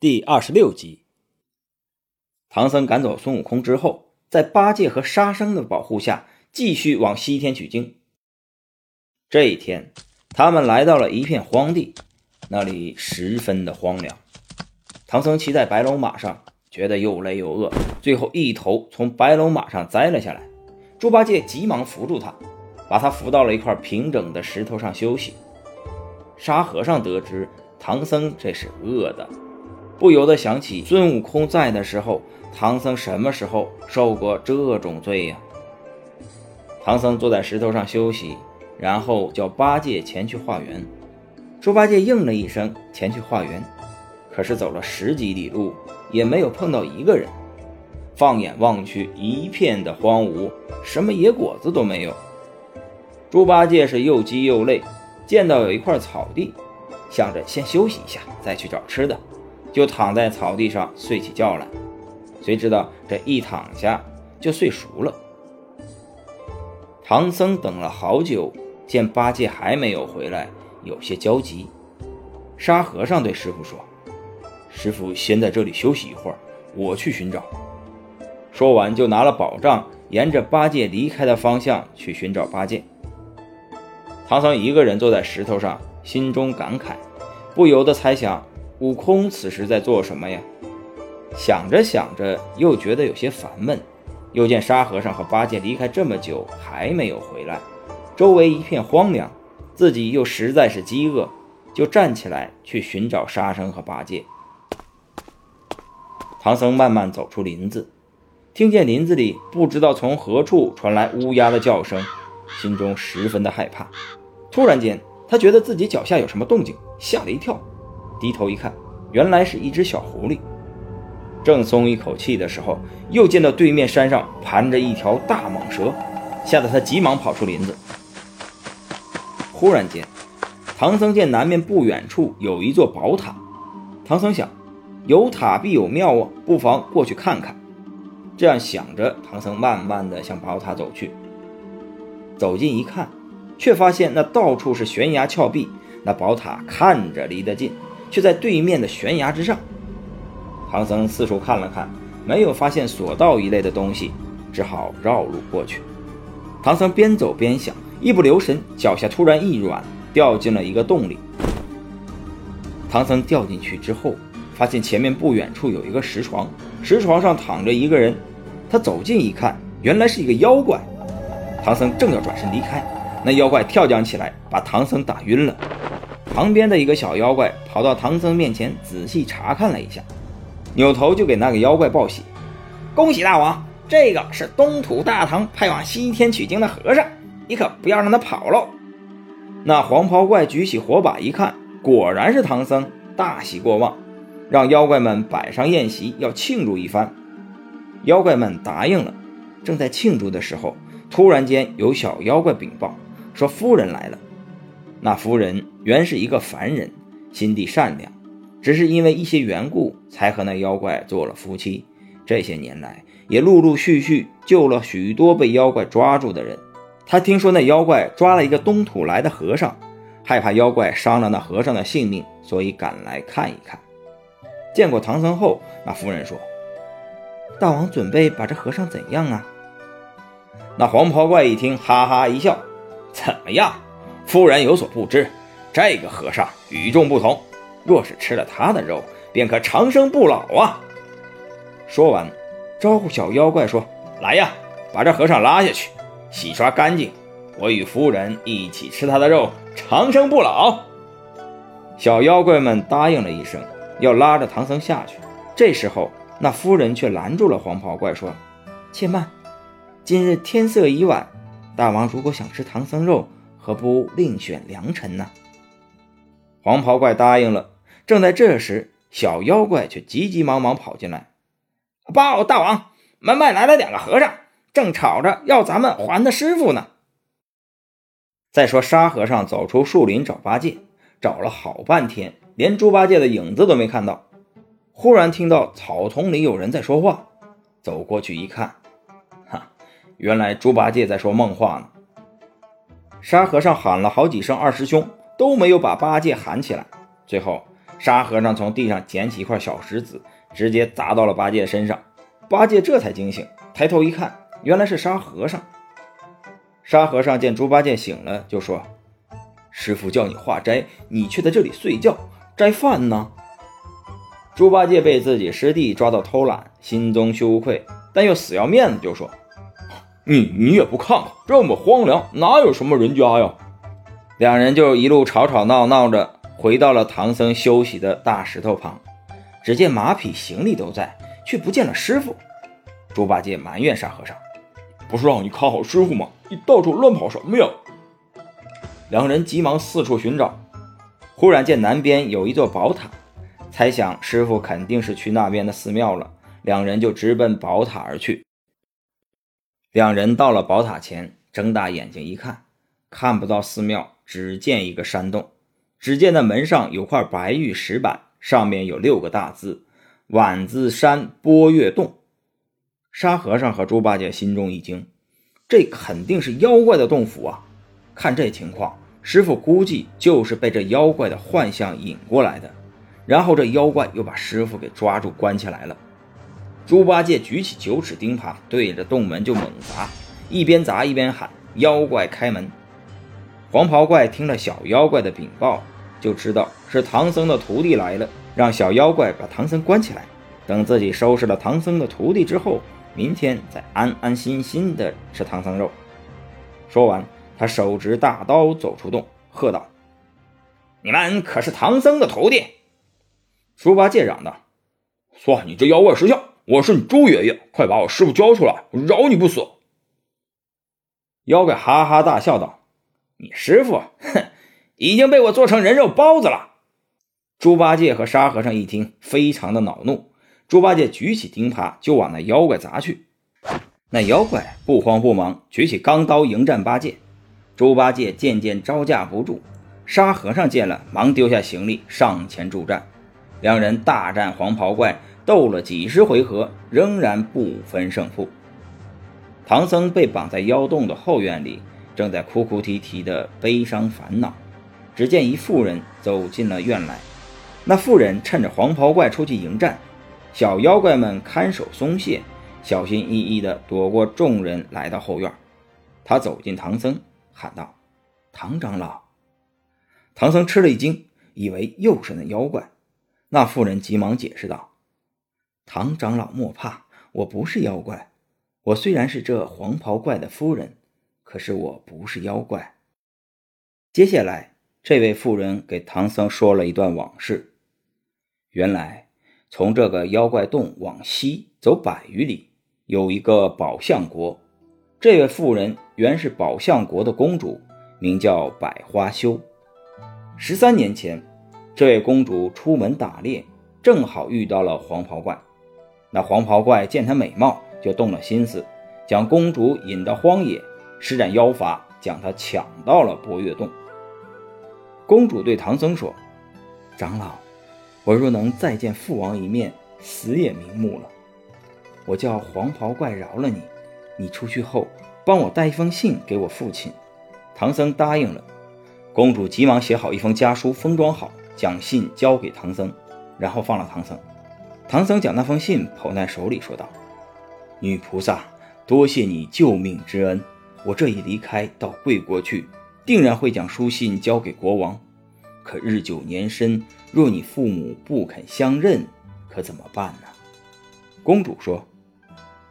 第二十六集，唐僧赶走孙悟空之后，在八戒和沙僧的保护下，继续往西天取经。这一天，他们来到了一片荒地，那里十分的荒凉。唐僧骑在白龙马上，觉得又累又饿，最后一头从白龙马上栽了下来。猪八戒急忙扶住他，把他扶到了一块平整的石头上休息。沙和尚得知唐僧这是饿的。不由得想起孙悟空在的时候，唐僧什么时候受过这种罪呀？唐僧坐在石头上休息，然后叫八戒前去化缘。猪八戒应了一声，前去化缘。可是走了十几里路，也没有碰到一个人。放眼望去，一片的荒芜，什么野果子都没有。猪八戒是又急又累，见到有一块草地，想着先休息一下，再去找吃的。就躺在草地上睡起觉来，谁知道这一躺下就睡熟了。唐僧等了好久，见八戒还没有回来，有些焦急。沙和尚对师傅说：“师傅先在这里休息一会儿，我去寻找。”说完就拿了宝杖，沿着八戒离开的方向去寻找八戒。唐僧一个人坐在石头上，心中感慨，不由得猜想。悟空此时在做什么呀？想着想着，又觉得有些烦闷。又见沙和尚和八戒离开这么久还没有回来，周围一片荒凉，自己又实在是饥饿，就站起来去寻找沙僧和八戒。唐僧慢慢走出林子，听见林子里不知道从何处传来乌鸦的叫声，心中十分的害怕。突然间，他觉得自己脚下有什么动静，吓了一跳。低头一看，原来是一只小狐狸。正松一口气的时候，又见到对面山上盘着一条大蟒蛇，吓得他急忙跑出林子。忽然间，唐僧见南面不远处有一座宝塔，唐僧想，有塔必有庙啊，不妨过去看看。这样想着，唐僧慢慢的向宝塔走去。走近一看，却发现那到处是悬崖峭壁，那宝塔看着离得近。却在对面的悬崖之上。唐僧四处看了看，没有发现索道一类的东西，只好绕路过去。唐僧边走边想，一不留神，脚下突然一软，掉进了一个洞里。唐僧掉进去之后，发现前面不远处有一个石床，石床上躺着一个人。他走近一看，原来是一个妖怪。唐僧正要转身离开，那妖怪跳将起来，把唐僧打晕了。旁边的一个小妖怪跑到唐僧面前，仔细查看了一下，扭头就给那个妖怪报喜：“恭喜大王，这个是东土大唐派往西天取经的和尚，你可不要让他跑喽。”那黄袍怪举起火把一看，果然是唐僧，大喜过望，让妖怪们摆上宴席，要庆祝一番。妖怪们答应了。正在庆祝的时候，突然间有小妖怪禀报说：“夫人来了。”那夫人原是一个凡人，心地善良，只是因为一些缘故，才和那妖怪做了夫妻。这些年来，也陆陆续续救了许多被妖怪抓住的人。他听说那妖怪抓了一个东土来的和尚，害怕妖怪伤了那和尚的性命，所以赶来看一看。见过唐僧后，那夫人说：“大王准备把这和尚怎样啊？”那黄袍怪一听，哈哈一笑：“怎么样？”夫人有所不知，这个和尚与众不同，若是吃了他的肉，便可长生不老啊！说完，招呼小妖怪说：“来呀，把这和尚拉下去，洗刷干净，我与夫人一起吃他的肉，长生不老。”小妖怪们答应了一声，要拉着唐僧下去。这时候，那夫人却拦住了黄袍怪，说：“且慢，今日天色已晚，大王如果想吃唐僧肉。”何不另选良辰呢？黄袍怪答应了。正在这时，小妖怪却急急忙忙跑进来：“报大王，门外来了两个和尚，正吵着要咱们还他师傅呢。”再说沙和尚走出树林找八戒，找了好半天，连猪八戒的影子都没看到。忽然听到草丛里有人在说话，走过去一看，哈，原来猪八戒在说梦话呢。沙和尚喊了好几声“二师兄”，都没有把八戒喊起来。最后，沙和尚从地上捡起一块小石子，直接砸到了八戒身上。八戒这才惊醒，抬头一看，原来是沙和尚。沙和尚见猪八戒醒了，就说：“师傅叫你化斋，你却在这里睡觉斋饭呢。”猪八戒被自己师弟抓到偷懒，心中羞愧，但又死要面子，就说：“你你也不看看，这么荒凉，哪有什么人家呀？”两人就一路吵吵闹闹着回到了唐僧休息的大石头旁。只见马匹行李都在，却不见了师傅。猪八戒埋怨沙和尚：“不是让你看好师傅吗？你到处乱跑什么呀？”两人急忙四处寻找，忽然见南边有一座宝塔，猜想师傅肯定是去那边的寺庙了。两人就直奔宝塔而去。两人到了宝塔前，睁大眼睛一看，看不到寺庙，只见一个山洞。只见那门上有块白玉石板。上面有六个大字：“碗子山波月洞。”沙和尚和猪八戒心中一惊，这肯定是妖怪的洞府啊！看这情况，师傅估计就是被这妖怪的幻象引过来的，然后这妖怪又把师傅给抓住关起来了。猪八戒举起九齿钉耙，对着洞门就猛砸，一边砸一边喊：“妖怪开门！”黄袍怪听了小妖怪的禀报。就知道是唐僧的徒弟来了，让小妖怪把唐僧关起来，等自己收拾了唐僧的徒弟之后，明天再安安心心的吃唐僧肉。说完，他手执大刀走出洞，喝道：“你们可是唐僧的徒弟？”猪八戒嚷道：“算你这妖怪识相！我是你猪爷爷，快把我师傅交出来，我饶你不死！”妖怪哈哈大笑道：“你师傅，哼！”已经被我做成人肉包子了。猪八戒和沙和尚一听，非常的恼怒。猪八戒举起钉耙就往那妖怪砸去。那妖怪不慌不忙，举起钢刀迎战八戒。猪八戒渐渐招架不住，沙和尚见了，忙丢下行李上前助战。两人大战黄袍怪，斗了几十回合，仍然不分胜负。唐僧被绑在妖洞的后院里，正在哭哭啼啼的悲伤烦恼。只见一妇人走进了院来，那妇人趁着黄袍怪出去迎战，小妖怪们看守松懈，小心翼翼地躲过众人，来到后院。他走进唐僧，喊道：“唐长老。”唐僧吃了一惊，以为又是那妖怪。那妇人急忙解释道：“唐长老莫怕，我不是妖怪。我虽然是这黄袍怪的夫人，可是我不是妖怪。”接下来。这位妇人给唐僧说了一段往事。原来，从这个妖怪洞往西走百余里，有一个宝象国。这位妇人原是宝象国的公主，名叫百花羞。十三年前，这位公主出门打猎，正好遇到了黄袍怪。那黄袍怪见她美貌，就动了心思，将公主引到荒野，施展妖法，将她抢到了博月洞。公主对唐僧说：“长老，我若能再见父王一面，死也瞑目了。我叫黄袍怪饶了你，你出去后帮我带一封信给我父亲。”唐僧答应了。公主急忙写好一封家书，封装好，将信交给唐僧，然后放了唐僧。唐僧将那封信捧在手里，说道：“女菩萨，多谢你救命之恩。我这一离开到贵国去。”定然会将书信交给国王，可日久年深，若你父母不肯相认，可怎么办呢？公主说：“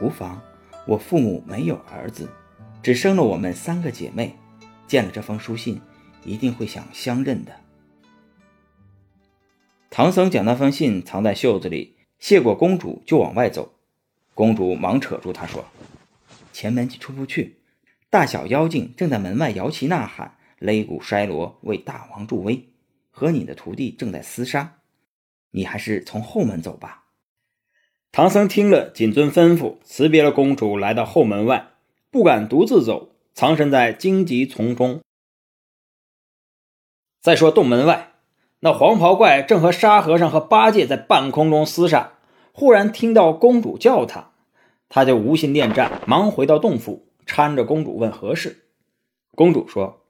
无妨，我父母没有儿子，只生了我们三个姐妹，见了这封书信，一定会想相认的。”唐僧将那封信藏在袖子里，谢过公主就往外走。公主忙扯住他说：“前门出不去。”大小妖精正在门外摇旗呐喊，擂鼓筛锣，为大王助威。和你的徒弟正在厮杀，你还是从后门走吧。唐僧听了，谨遵吩咐，辞别了公主，来到后门外，不敢独自走，藏身在荆棘丛中。再说洞门外，那黄袍怪正和沙和尚和八戒在半空中厮杀，忽然听到公主叫他，他就无心恋战，忙回到洞府。搀着公主问何事，公主说：“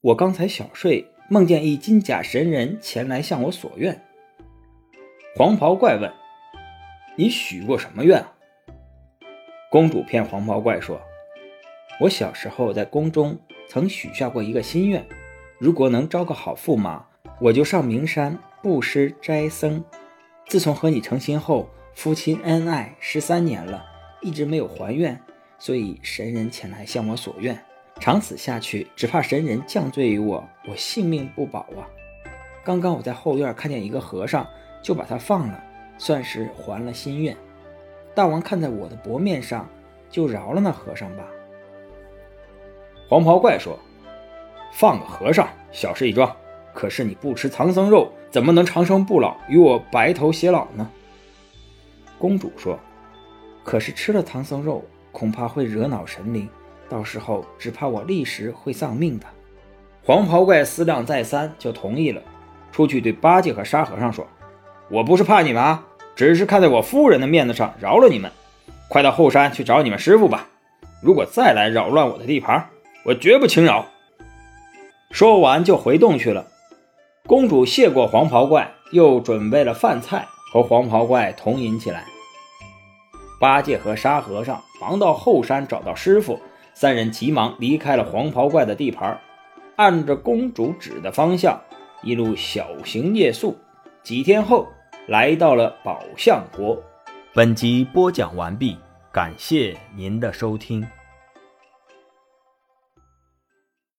我刚才小睡，梦见一金甲神人前来向我索愿，黄袍怪问：“你许过什么愿？”公主骗黄袍怪说：“我小时候在宫中曾许下过一个心愿，如果能招个好驸马，我就上名山布施斋僧。自从和你成亲后，夫妻恩爱十三年了，一直没有还愿，所以神人前来向我索愿。长此下去，只怕神人降罪于我，我性命不保啊！刚刚我在后院看见一个和尚，就把他放了，算是还了心愿。”大王看在我的薄面上，就饶了那和尚吧。黄袍怪说：“放个和尚，小事一桩。可是你不吃唐僧肉，怎么能长生不老，与我白头偕老呢？”公主说：“可是吃了唐僧肉，恐怕会惹恼神灵，到时候只怕我立时会丧命的。”黄袍怪思量再三，就同意了，出去对八戒和沙和尚说：“我不是怕你们啊。”只是看在我夫人的面子上饶了你们，快到后山去找你们师傅吧。如果再来扰乱我的地盘，我绝不轻饶。说完就回洞去了。公主谢过黄袍怪，又准备了饭菜，和黄袍怪同饮起来。八戒和沙和尚忙到后山找到师傅，三人急忙离开了黄袍怪的地盘，按着公主指的方向，一路小行夜宿。几天后。来到了宝象国，本集播讲完毕，感谢您的收听。